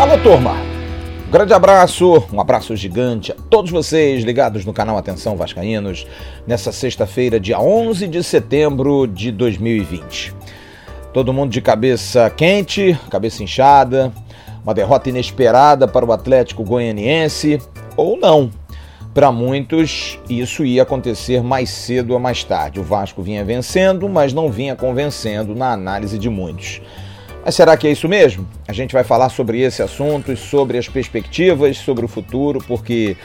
Alô, turma! Um grande abraço, um abraço gigante a todos vocês ligados no canal Atenção Vascaínos nessa sexta-feira, dia 11 de setembro de 2020. Todo mundo de cabeça quente, cabeça inchada, uma derrota inesperada para o Atlético Goianiense, ou não. Para muitos, isso ia acontecer mais cedo ou mais tarde. O Vasco vinha vencendo, mas não vinha convencendo na análise de muitos. Mas será que é isso mesmo? A gente vai falar sobre esse assunto, sobre as perspectivas, sobre o futuro, porque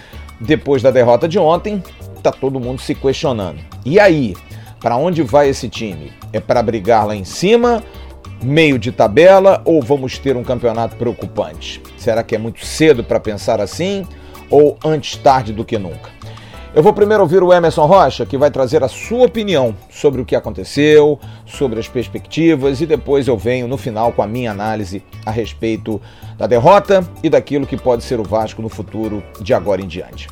depois da derrota de ontem, tá todo mundo se questionando. E aí, para onde vai esse time? É para brigar lá em cima, meio de tabela ou vamos ter um campeonato preocupante? Será que é muito cedo para pensar assim ou antes tarde do que nunca? Eu vou primeiro ouvir o Emerson Rocha, que vai trazer a sua opinião sobre o que aconteceu, sobre as perspectivas, e depois eu venho no final com a minha análise a respeito da derrota e daquilo que pode ser o Vasco no futuro de agora em diante.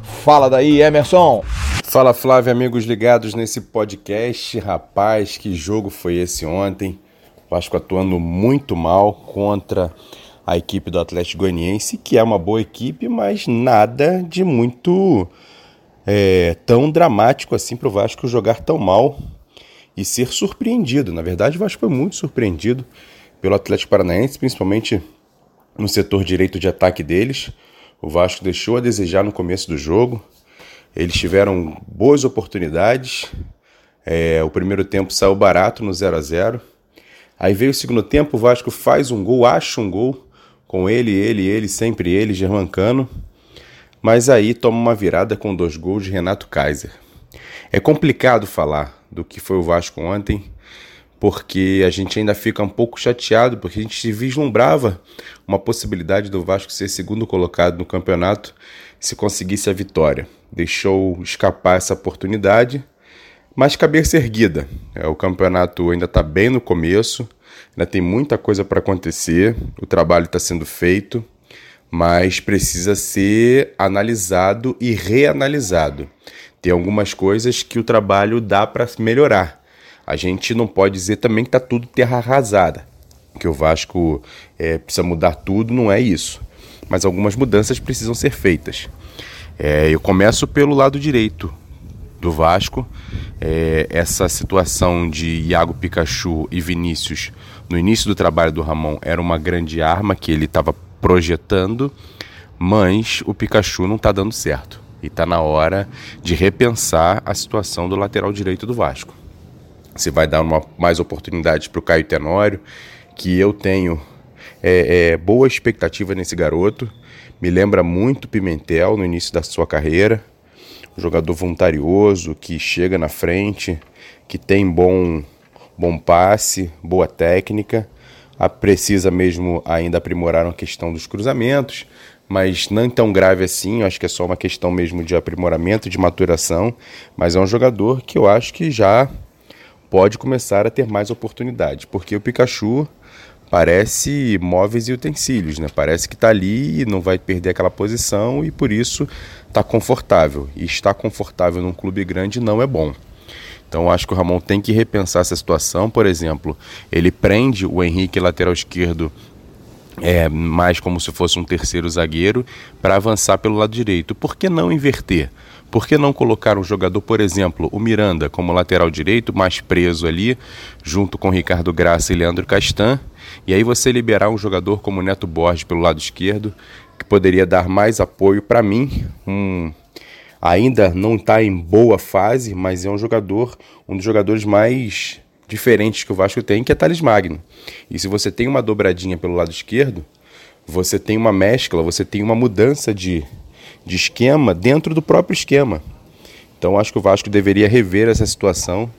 Fala daí, Emerson! Fala Flávio, amigos ligados nesse podcast. Rapaz, que jogo foi esse ontem? Vasco atuando muito mal contra a equipe do Atlético Goianiense, que é uma boa equipe, mas nada de muito é, tão dramático assim para o Vasco jogar tão mal e ser surpreendido. Na verdade, o Vasco foi muito surpreendido pelo Atlético Paranaense, principalmente no setor direito de ataque deles. O Vasco deixou a desejar no começo do jogo. Eles tiveram boas oportunidades. É, o primeiro tempo saiu barato no 0 a 0 Aí veio o segundo tempo, o Vasco faz um gol, acha um gol com ele, ele, ele, sempre ele, Germancano mas aí toma uma virada com dois gols de Renato Kaiser. É complicado falar do que foi o Vasco ontem, porque a gente ainda fica um pouco chateado, porque a gente vislumbrava uma possibilidade do Vasco ser segundo colocado no campeonato se conseguisse a vitória. Deixou escapar essa oportunidade, mas cabeça erguida. É, o campeonato ainda está bem no começo, ainda tem muita coisa para acontecer, o trabalho está sendo feito mas precisa ser analisado e reanalisado. Tem algumas coisas que o trabalho dá para melhorar. A gente não pode dizer também que está tudo terra arrasada, que o Vasco é, precisa mudar tudo, não é isso. Mas algumas mudanças precisam ser feitas. É, eu começo pelo lado direito do Vasco. É, essa situação de Iago Pikachu e Vinícius no início do trabalho do Ramon era uma grande arma que ele estava projetando, mas o Pikachu não está dando certo. E está na hora de repensar a situação do lateral direito do Vasco. Se vai dar uma, mais oportunidades para o Caio Tenório, que eu tenho é, é, boa expectativa nesse garoto. Me lembra muito Pimentel no início da sua carreira. Jogador voluntarioso, que chega na frente, que tem bom, bom passe, boa técnica precisa mesmo ainda aprimorar a questão dos cruzamentos, mas não tão grave assim, eu acho que é só uma questão mesmo de aprimoramento, de maturação, mas é um jogador que eu acho que já pode começar a ter mais oportunidade, porque o Pikachu parece móveis e utensílios, né? Parece que está ali e não vai perder aquela posição e por isso está confortável. E estar confortável num clube grande não é bom. Então acho que o Ramon tem que repensar essa situação. Por exemplo, ele prende o Henrique lateral esquerdo é, mais como se fosse um terceiro zagueiro para avançar pelo lado direito. Por que não inverter? Por que não colocar um jogador, por exemplo, o Miranda como lateral direito, mais preso ali, junto com Ricardo Graça e Leandro Castan, e aí você liberar um jogador como Neto Borges pelo lado esquerdo, que poderia dar mais apoio para mim, um ainda não está em boa fase, mas é um jogador, um dos jogadores mais diferentes que o Vasco tem, que é Thales Magno. E se você tem uma dobradinha pelo lado esquerdo, você tem uma mescla, você tem uma mudança de, de esquema dentro do próprio esquema. Então acho que o Vasco deveria rever essa situação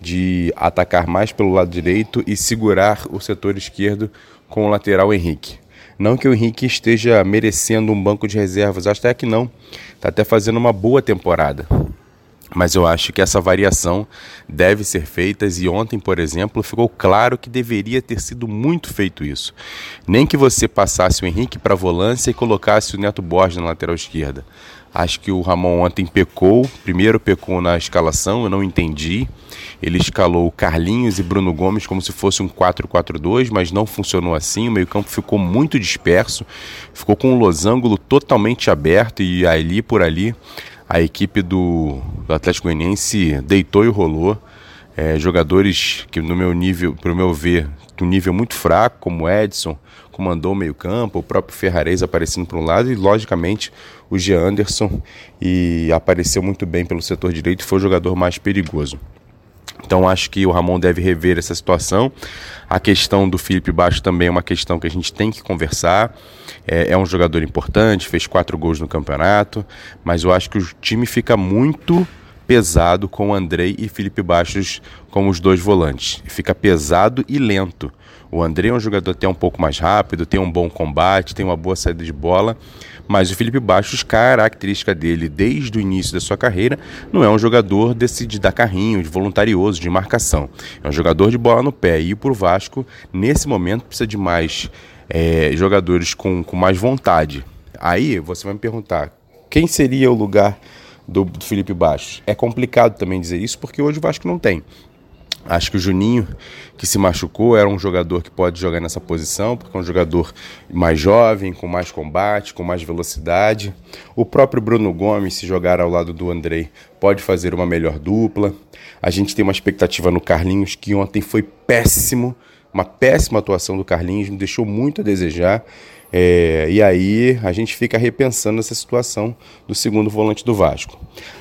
de atacar mais pelo lado direito e segurar o setor esquerdo com o lateral Henrique. Não que o Henrique esteja merecendo um banco de reservas, acho até que não. Está até fazendo uma boa temporada. Mas eu acho que essa variação deve ser feita e ontem, por exemplo, ficou claro que deveria ter sido muito feito isso. Nem que você passasse o Henrique para a volância e colocasse o Neto Borges na lateral esquerda. Acho que o Ramon ontem pecou. Primeiro pecou na escalação, eu não entendi. Ele escalou Carlinhos e Bruno Gomes como se fosse um 4-4-2, mas não funcionou assim. O meio-campo ficou muito disperso, ficou com um losango totalmente aberto e ali por ali a equipe do, do Atlético Goianiense deitou e rolou. É, jogadores que no meu nível, para o meu ver, um nível muito fraco, como Edson, comandou o meio-campo, o próprio Ferrarese aparecendo por um lado e, logicamente, o Jean Anderson e apareceu muito bem pelo setor direito e foi o jogador mais perigoso. Então acho que o Ramon deve rever essa situação. A questão do Felipe Baixo também é uma questão que a gente tem que conversar. É, é, um jogador importante, fez quatro gols no campeonato, mas eu acho que o time fica muito pesado com Andrei e Felipe Baixos como os dois volantes. Fica pesado e lento. O André é um jogador até um pouco mais rápido, tem um bom combate, tem uma boa saída de bola, mas o Felipe Bastos, característica dele desde o início da sua carreira, não é um jogador desse de dar carrinho, de voluntarioso, de marcação. É um jogador de bola no pé. E para o Vasco, nesse momento, precisa de mais é, jogadores com, com mais vontade. Aí você vai me perguntar, quem seria o lugar do, do Felipe Bastos? É complicado também dizer isso, porque hoje o Vasco não tem. Acho que o Juninho, que se machucou, era um jogador que pode jogar nessa posição, porque é um jogador mais jovem, com mais combate, com mais velocidade. O próprio Bruno Gomes, se jogar ao lado do Andrei, pode fazer uma melhor dupla. A gente tem uma expectativa no Carlinhos, que ontem foi péssimo, uma péssima atuação do Carlinhos, me deixou muito a desejar. É, e aí a gente fica repensando essa situação do segundo volante do Vasco.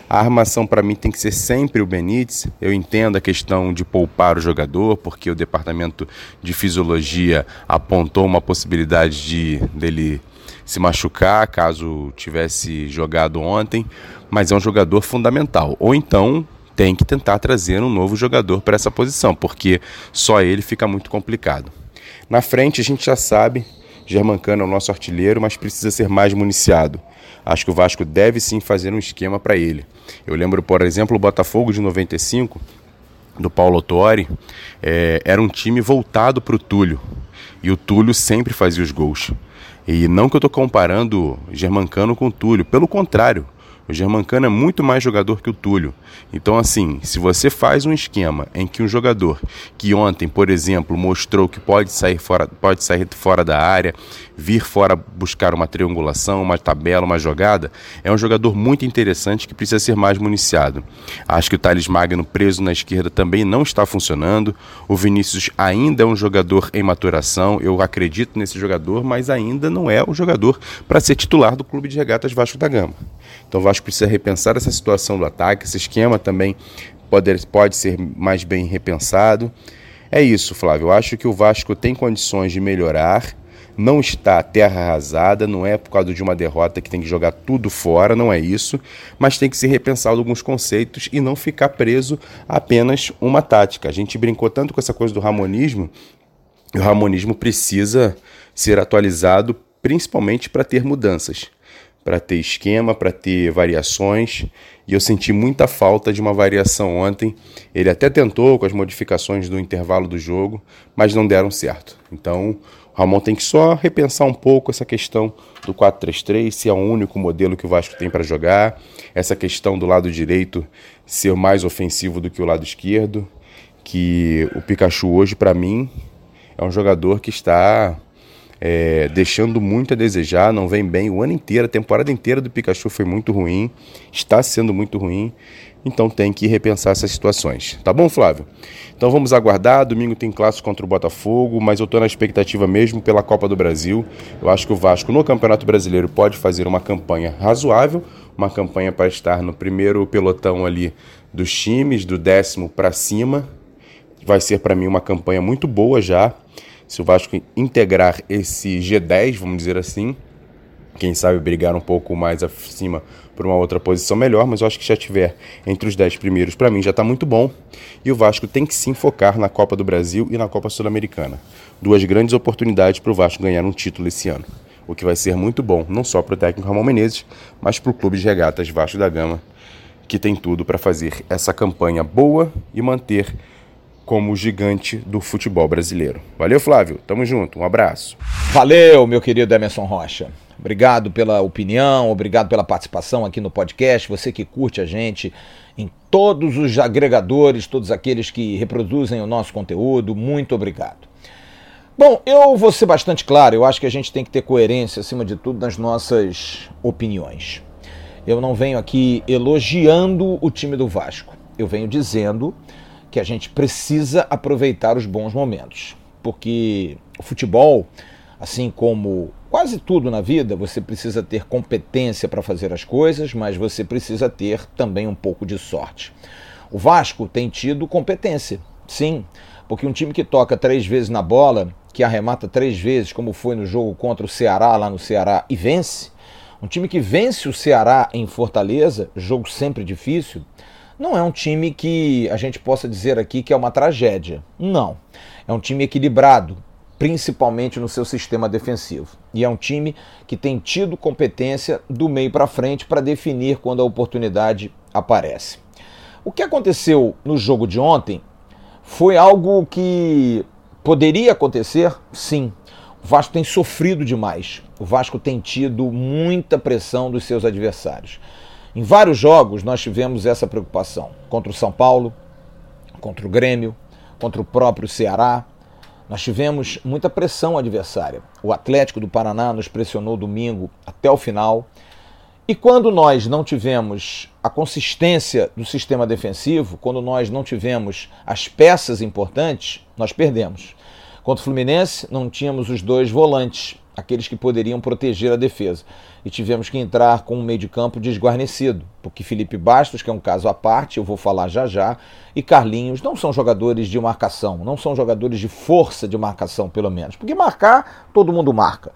A armação para mim tem que ser sempre o Benítez. Eu entendo a questão de poupar o jogador, porque o departamento de fisiologia apontou uma possibilidade de dele se machucar caso tivesse jogado ontem, mas é um jogador fundamental. Ou então tem que tentar trazer um novo jogador para essa posição, porque só ele fica muito complicado. Na frente a gente já sabe Germancano é o nosso artilheiro, mas precisa ser mais municiado. Acho que o Vasco deve sim fazer um esquema para ele. Eu lembro, por exemplo, o Botafogo de 95, do Paulo Torre, é, era um time voltado para o Túlio. E o Túlio sempre fazia os gols. E não que eu estou comparando Germancano com o Túlio, pelo contrário. O Germancano é muito mais jogador que o Túlio. Então, assim, se você faz um esquema em que um jogador que ontem, por exemplo, mostrou que pode sair fora, pode sair fora da área, vir fora buscar uma triangulação, uma tabela, uma jogada, é um jogador muito interessante que precisa ser mais municiado. Acho que o Thales Magno preso na esquerda também não está funcionando. O Vinícius ainda é um jogador em maturação. Eu acredito nesse jogador, mas ainda não é o jogador para ser titular do Clube de Regatas Vasco da Gama. Então o Vasco precisa repensar essa situação do ataque, esse esquema também pode, pode ser mais bem repensado. É isso, Flávio. Eu acho que o Vasco tem condições de melhorar. Não está terra arrasada, não é por causa de uma derrota que tem que jogar tudo fora, não é isso, mas tem que se repensar alguns conceitos e não ficar preso a apenas uma tática. A gente brincou tanto com essa coisa do ramonismo, e o ramonismo precisa ser atualizado principalmente para ter mudanças para ter esquema, para ter variações, e eu senti muita falta de uma variação ontem. Ele até tentou com as modificações do intervalo do jogo, mas não deram certo. Então, o Ramon tem que só repensar um pouco essa questão do 4-3-3, se é o único modelo que o Vasco tem para jogar, essa questão do lado direito ser mais ofensivo do que o lado esquerdo, que o Pikachu hoje para mim é um jogador que está é, deixando muito a desejar, não vem bem o ano inteiro, a temporada inteira do Pikachu foi muito ruim, está sendo muito ruim, então tem que repensar essas situações. Tá bom, Flávio? Então vamos aguardar, domingo tem clássico contra o Botafogo, mas eu estou na expectativa mesmo pela Copa do Brasil. Eu acho que o Vasco no Campeonato Brasileiro pode fazer uma campanha razoável, uma campanha para estar no primeiro pelotão ali dos times, do décimo para cima. Vai ser para mim uma campanha muito boa já se o Vasco integrar esse G10, vamos dizer assim, quem sabe brigar um pouco mais acima por uma outra posição melhor, mas eu acho que já tiver entre os 10 primeiros, para mim já está muito bom. E o Vasco tem que sim focar na Copa do Brasil e na Copa Sul-Americana. Duas grandes oportunidades para o Vasco ganhar um título esse ano. O que vai ser muito bom, não só para o técnico Ramon Menezes, mas para o clube de regatas Vasco da Gama, que tem tudo para fazer essa campanha boa e manter como gigante do futebol brasileiro. Valeu, Flávio. Tamo junto. Um abraço. Valeu, meu querido Emerson Rocha. Obrigado pela opinião, obrigado pela participação aqui no podcast. Você que curte a gente em todos os agregadores, todos aqueles que reproduzem o nosso conteúdo, muito obrigado. Bom, eu vou ser bastante claro, eu acho que a gente tem que ter coerência, acima de tudo, nas nossas opiniões. Eu não venho aqui elogiando o time do Vasco, eu venho dizendo que a gente precisa aproveitar os bons momentos, porque o futebol, assim como quase tudo na vida, você precisa ter competência para fazer as coisas, mas você precisa ter também um pouco de sorte. O Vasco tem tido competência, sim, porque um time que toca três vezes na bola, que arremata três vezes, como foi no jogo contra o Ceará, lá no Ceará, e vence, um time que vence o Ceará em Fortaleza, jogo sempre difícil, não é um time que a gente possa dizer aqui que é uma tragédia. Não. É um time equilibrado, principalmente no seu sistema defensivo. E é um time que tem tido competência do meio para frente para definir quando a oportunidade aparece. O que aconteceu no jogo de ontem foi algo que poderia acontecer, sim. O Vasco tem sofrido demais. O Vasco tem tido muita pressão dos seus adversários. Em vários jogos nós tivemos essa preocupação. Contra o São Paulo, contra o Grêmio, contra o próprio Ceará, nós tivemos muita pressão adversária. O Atlético do Paraná nos pressionou domingo até o final. E quando nós não tivemos a consistência do sistema defensivo, quando nós não tivemos as peças importantes, nós perdemos. Contra o Fluminense, não tínhamos os dois volantes aqueles que poderiam proteger a defesa. E tivemos que entrar com um meio de campo desguarnecido, porque Felipe Bastos, que é um caso à parte, eu vou falar já já, e Carlinhos não são jogadores de marcação, não são jogadores de força de marcação, pelo menos. Porque marcar, todo mundo marca.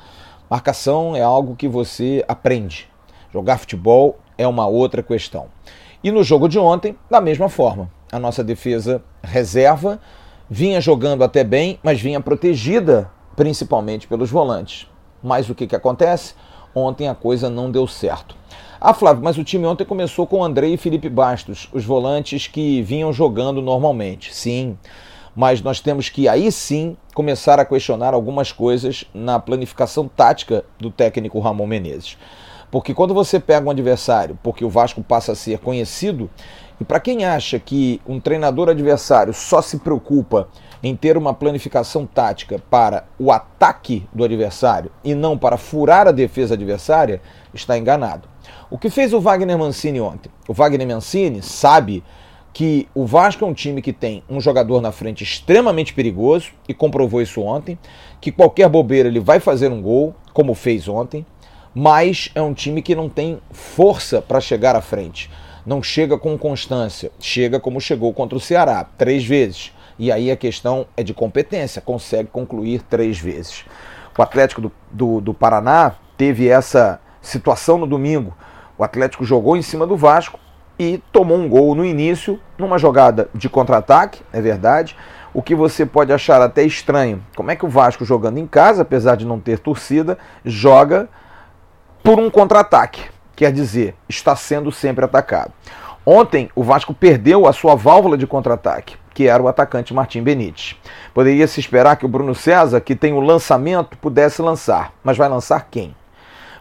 Marcação é algo que você aprende. Jogar futebol é uma outra questão. E no jogo de ontem, da mesma forma, a nossa defesa reserva vinha jogando até bem, mas vinha protegida principalmente pelos volantes. Mas o que, que acontece? Ontem a coisa não deu certo. Ah, Flávio, mas o time ontem começou com André e Felipe Bastos, os volantes que vinham jogando normalmente. Sim, mas nós temos que aí sim começar a questionar algumas coisas na planificação tática do técnico Ramon Menezes. Porque quando você pega um adversário, porque o Vasco passa a ser conhecido, e para quem acha que um treinador adversário só se preocupa em ter uma planificação tática para o ataque do adversário e não para furar a defesa adversária, está enganado. O que fez o Wagner Mancini ontem? O Wagner Mancini sabe que o Vasco é um time que tem um jogador na frente extremamente perigoso e comprovou isso ontem, que qualquer bobeira ele vai fazer um gol, como fez ontem, mas é um time que não tem força para chegar à frente. Não chega com constância, chega como chegou contra o Ceará, três vezes. E aí a questão é de competência, consegue concluir três vezes. O Atlético do, do, do Paraná teve essa situação no domingo. O Atlético jogou em cima do Vasco e tomou um gol no início, numa jogada de contra-ataque, é verdade. O que você pode achar até estranho. Como é que o Vasco jogando em casa, apesar de não ter torcida, joga por um contra-ataque? Quer dizer, está sendo sempre atacado. Ontem o Vasco perdeu a sua válvula de contra-ataque que era o atacante Martim Benítez. Poderia se esperar que o Bruno César, que tem o lançamento, pudesse lançar, mas vai lançar quem?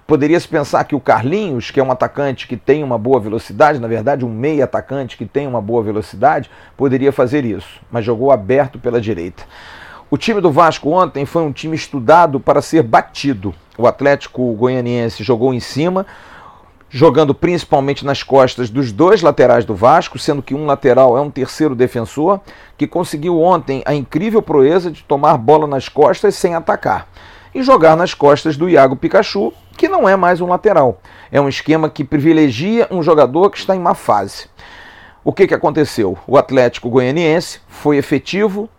Poderia se pensar que o Carlinhos, que é um atacante que tem uma boa velocidade, na verdade um meia atacante que tem uma boa velocidade, poderia fazer isso, mas jogou aberto pela direita. O time do Vasco ontem foi um time estudado para ser batido. O Atlético Goianiense jogou em cima, jogando principalmente nas costas dos dois laterais do Vasco, sendo que um lateral é um terceiro defensor, que conseguiu ontem a incrível proeza de tomar bola nas costas sem atacar. E jogar nas costas do Iago Pikachu, que não é mais um lateral. É um esquema que privilegia um jogador que está em má fase. O que, que aconteceu? O Atlético Goianiense foi efetivo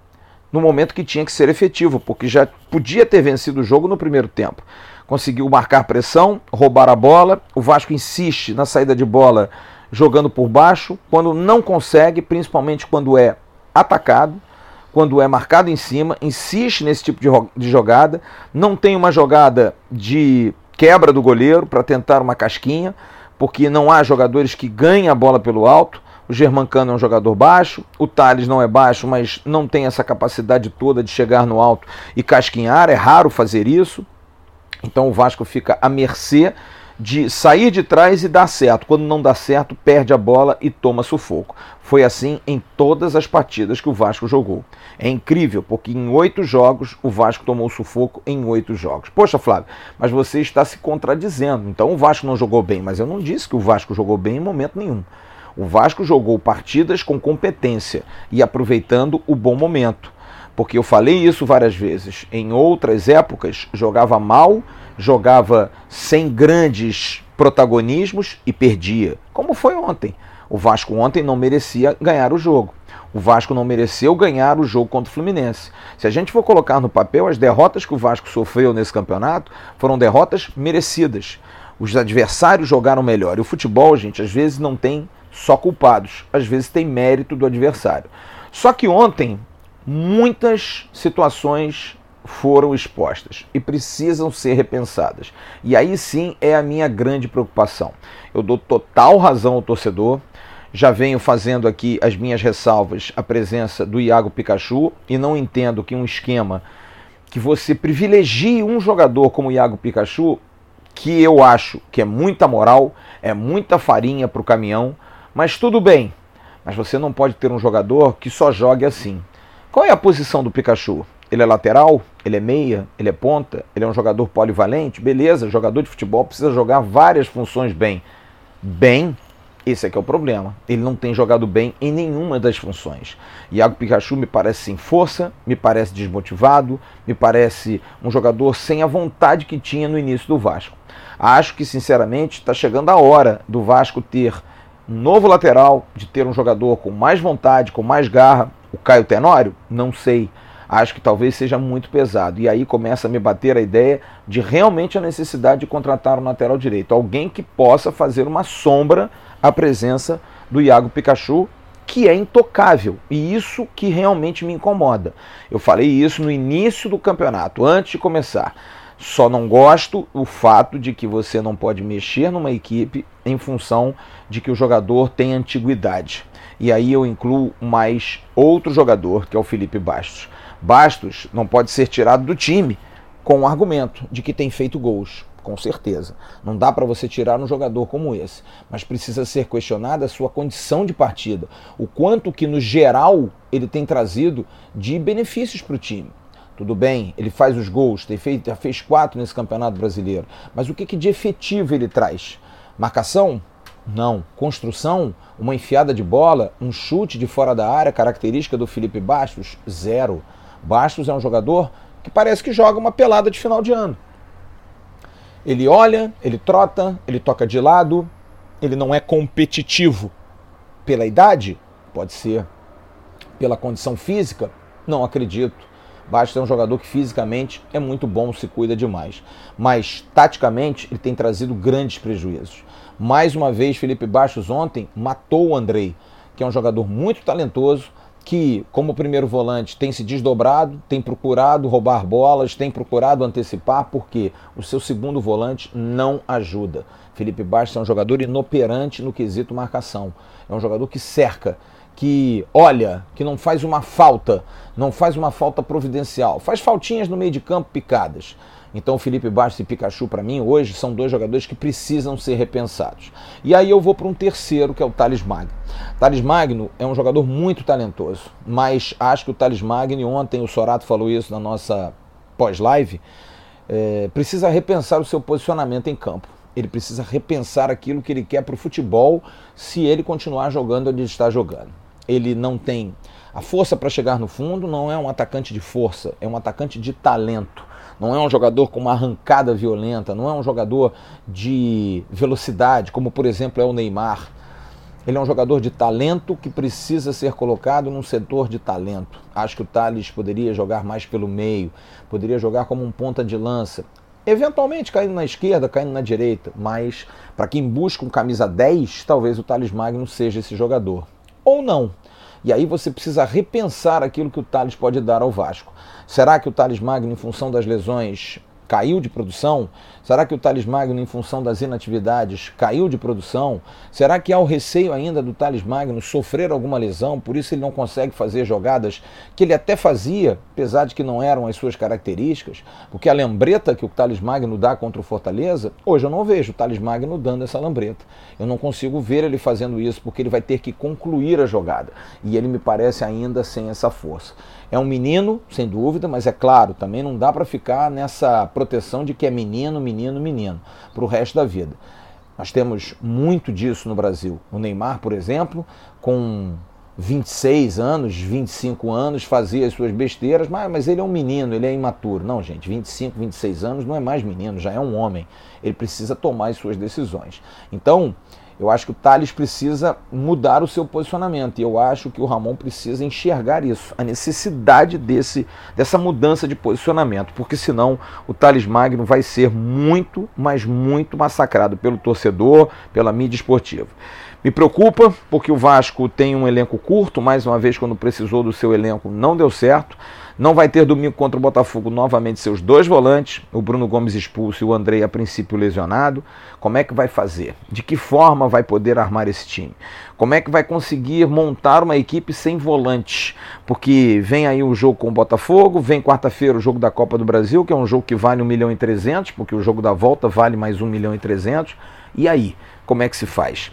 no momento que tinha que ser efetivo, porque já podia ter vencido o jogo no primeiro tempo conseguiu marcar pressão, roubar a bola. O Vasco insiste na saída de bola jogando por baixo. Quando não consegue, principalmente quando é atacado, quando é marcado em cima, insiste nesse tipo de jogada. Não tem uma jogada de quebra do goleiro para tentar uma casquinha, porque não há jogadores que ganhem a bola pelo alto. O Germancano é um jogador baixo, o Thales não é baixo, mas não tem essa capacidade toda de chegar no alto e casquinhar, é raro fazer isso. Então o Vasco fica à mercê de sair de trás e dar certo. Quando não dá certo, perde a bola e toma sufoco. Foi assim em todas as partidas que o Vasco jogou. É incrível, porque em oito jogos o Vasco tomou sufoco em oito jogos. Poxa, Flávio, mas você está se contradizendo. Então o Vasco não jogou bem, mas eu não disse que o Vasco jogou bem em momento nenhum. O Vasco jogou partidas com competência e aproveitando o bom momento. Porque eu falei isso várias vezes. Em outras épocas, jogava mal jogava sem grandes protagonismos e perdia, como foi ontem. O Vasco ontem não merecia ganhar o jogo. O Vasco não mereceu ganhar o jogo contra o Fluminense. Se a gente for colocar no papel, as derrotas que o Vasco sofreu nesse campeonato foram derrotas merecidas. Os adversários jogaram melhor. E o futebol, gente, às vezes não tem só culpados, às vezes tem mérito do adversário. Só que ontem, muitas situações foram expostas e precisam ser repensadas. E aí sim é a minha grande preocupação. Eu dou total razão ao torcedor. Já venho fazendo aqui as minhas ressalvas à presença do Iago Pikachu e não entendo que um esquema que você privilegie um jogador como o Iago Pikachu, que eu acho que é muita moral, é muita farinha para o caminhão, mas tudo bem. Mas você não pode ter um jogador que só jogue assim. Qual é a posição do Pikachu? Ele é lateral, ele é meia, ele é ponta, ele é um jogador polivalente, beleza, jogador de futebol precisa jogar várias funções bem. Bem, esse é que é o problema. Ele não tem jogado bem em nenhuma das funções. Iago Pikachu me parece sem força, me parece desmotivado, me parece um jogador sem a vontade que tinha no início do Vasco. Acho que, sinceramente, está chegando a hora do Vasco ter um novo lateral, de ter um jogador com mais vontade, com mais garra. O Caio Tenório? Não sei acho que talvez seja muito pesado. E aí começa a me bater a ideia de realmente a necessidade de contratar um lateral direito. Alguém que possa fazer uma sombra à presença do Iago Pikachu, que é intocável. E isso que realmente me incomoda. Eu falei isso no início do campeonato, antes de começar. Só não gosto o fato de que você não pode mexer numa equipe em função de que o jogador tem antiguidade. E aí eu incluo mais outro jogador, que é o Felipe Bastos. Bastos não pode ser tirado do time com o argumento de que tem feito gols, com certeza. Não dá para você tirar um jogador como esse, mas precisa ser questionada a sua condição de partida, o quanto que no geral ele tem trazido de benefícios para o time. Tudo bem, ele faz os gols, tem feito, já fez quatro nesse campeonato brasileiro, mas o que, que de efetivo ele traz? Marcação? Não. Construção? Uma enfiada de bola? Um chute de fora da área, característica do Felipe Bastos? Zero. Bastos é um jogador que parece que joga uma pelada de final de ano. Ele olha, ele trota, ele toca de lado, ele não é competitivo pela idade, pode ser pela condição física, não acredito. Bastos é um jogador que fisicamente é muito bom, se cuida demais. Mas taticamente ele tem trazido grandes prejuízos. Mais uma vez, Felipe Bastos ontem matou o Andrei, que é um jogador muito talentoso, que, como primeiro volante, tem se desdobrado, tem procurado roubar bolas, tem procurado antecipar, porque o seu segundo volante não ajuda. Felipe Bastos é um jogador inoperante no quesito marcação. É um jogador que cerca, que olha, que não faz uma falta, não faz uma falta providencial. Faz faltinhas no meio de campo picadas. Então, Felipe Bastos e Pikachu, para mim, hoje são dois jogadores que precisam ser repensados. E aí eu vou para um terceiro, que é o Thales Magno. Thales Magno é um jogador muito talentoso, mas acho que o Thales Magno, ontem o Sorato falou isso na nossa pós-live, é, precisa repensar o seu posicionamento em campo. Ele precisa repensar aquilo que ele quer para o futebol se ele continuar jogando onde ele está jogando. Ele não tem a força para chegar no fundo, não é um atacante de força, é um atacante de talento não é um jogador com uma arrancada violenta, não é um jogador de velocidade, como por exemplo é o Neymar. Ele é um jogador de talento que precisa ser colocado num setor de talento. Acho que o Thales poderia jogar mais pelo meio, poderia jogar como um ponta de lança. Eventualmente caindo na esquerda, caindo na direita, mas para quem busca um camisa 10, talvez o Thales Magno seja esse jogador. Ou não. E aí você precisa repensar aquilo que o Thales pode dar ao Vasco. Será que o Thales Magno, em função das lesões, caiu de produção? Será que o Thales Magno, em função das inatividades, caiu de produção? Será que há o receio ainda do Thales Magno sofrer alguma lesão, por isso ele não consegue fazer jogadas que ele até fazia, apesar de que não eram as suas características? Porque a lambreta que o Thales Magno dá contra o Fortaleza, hoje eu não vejo o Thales Magno dando essa lambreta. Eu não consigo ver ele fazendo isso, porque ele vai ter que concluir a jogada. E ele me parece ainda sem essa força. É um menino, sem dúvida, mas é claro, também não dá para ficar nessa proteção de que é menino, menino, menino, para o resto da vida. Nós temos muito disso no Brasil. O Neymar, por exemplo, com 26 anos, 25 anos, fazia as suas besteiras, mas, mas ele é um menino, ele é imaturo. Não, gente, 25, 26 anos não é mais menino, já é um homem. Ele precisa tomar as suas decisões. Então, eu acho que o Thales precisa mudar o seu posicionamento e eu acho que o Ramon precisa enxergar isso, a necessidade desse, dessa mudança de posicionamento, porque senão o Thales Magno vai ser muito, mas muito massacrado pelo torcedor, pela mídia esportiva. Me preocupa porque o Vasco tem um elenco curto, mais uma vez, quando precisou do seu elenco, não deu certo. Não vai ter domingo contra o Botafogo novamente seus dois volantes, o Bruno Gomes expulso e o Andrei a princípio lesionado. Como é que vai fazer? De que forma vai poder armar esse time? Como é que vai conseguir montar uma equipe sem volantes? Porque vem aí o jogo com o Botafogo, vem quarta-feira o jogo da Copa do Brasil, que é um jogo que vale 1 milhão e 300, porque o jogo da volta vale mais 1 milhão e 300. E aí, como é que se faz?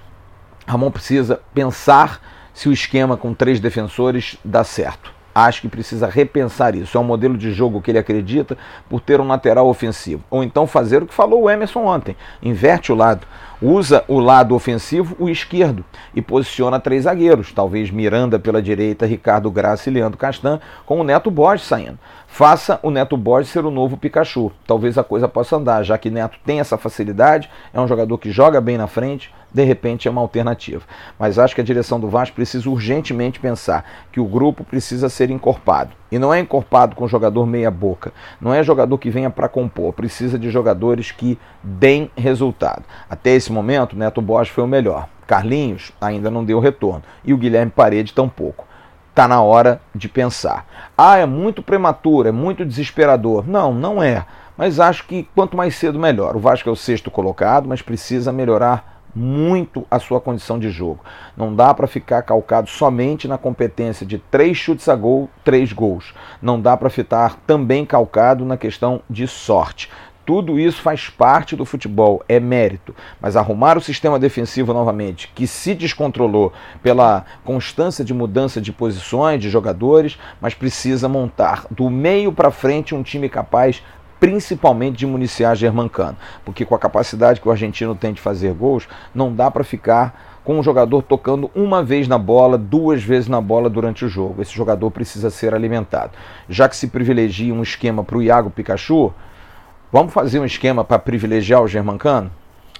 Ramon precisa pensar se o esquema com três defensores dá certo acho que precisa repensar isso. É um modelo de jogo que ele acredita por ter um lateral ofensivo. Ou então fazer o que falou o Emerson ontem: inverte o lado. Usa o lado ofensivo, o esquerdo, e posiciona três zagueiros. Talvez Miranda pela direita, Ricardo Graça e Leandro Castan, com o Neto Borges saindo. Faça o Neto Borges ser o novo Pikachu. Talvez a coisa possa andar, já que Neto tem essa facilidade, é um jogador que joga bem na frente, de repente é uma alternativa. Mas acho que a direção do Vasco precisa urgentemente pensar que o grupo precisa ser encorpado. E não é encorpado com jogador meia boca, não é jogador que venha para compor, precisa de jogadores que deem resultado. Até esse momento, Neto Borges foi o melhor. Carlinhos ainda não deu retorno e o Guilherme Parede tampouco está na hora de pensar. Ah, é muito prematuro, é muito desesperador. Não, não é. Mas acho que quanto mais cedo, melhor. O Vasco é o sexto colocado, mas precisa melhorar muito a sua condição de jogo. Não dá para ficar calcado somente na competência de três chutes a gol, três gols. Não dá para ficar também calcado na questão de sorte. Tudo isso faz parte do futebol, é mérito. Mas arrumar o sistema defensivo novamente, que se descontrolou pela constância de mudança de posições de jogadores, mas precisa montar do meio para frente um time capaz principalmente de municiar Germancano, porque com a capacidade que o argentino tem de fazer gols, não dá para ficar com um jogador tocando uma vez na bola, duas vezes na bola durante o jogo. Esse jogador precisa ser alimentado. Já que se privilegia um esquema para o Iago Pikachu, Vamos fazer um esquema para privilegiar o Germancano?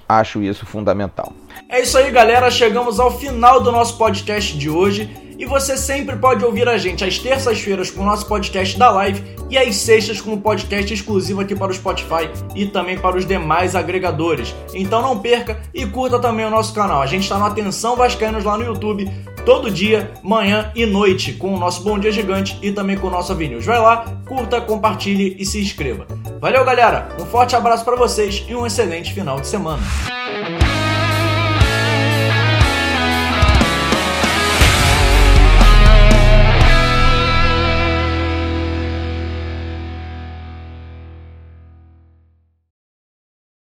Acho isso fundamental. É isso aí, galera. Chegamos ao final do nosso podcast de hoje. E você sempre pode ouvir a gente às terças-feiras com o nosso podcast da live e às sextas com o um podcast exclusivo aqui para o Spotify e também para os demais agregadores. Então não perca e curta também o nosso canal. A gente está no Atenção Vascaínos lá no YouTube todo dia, manhã e noite, com o nosso Bom Dia Gigante e também com o nosso Avenue. Vai lá, curta, compartilhe e se inscreva. Valeu, galera! Um forte abraço para vocês e um excelente final de semana.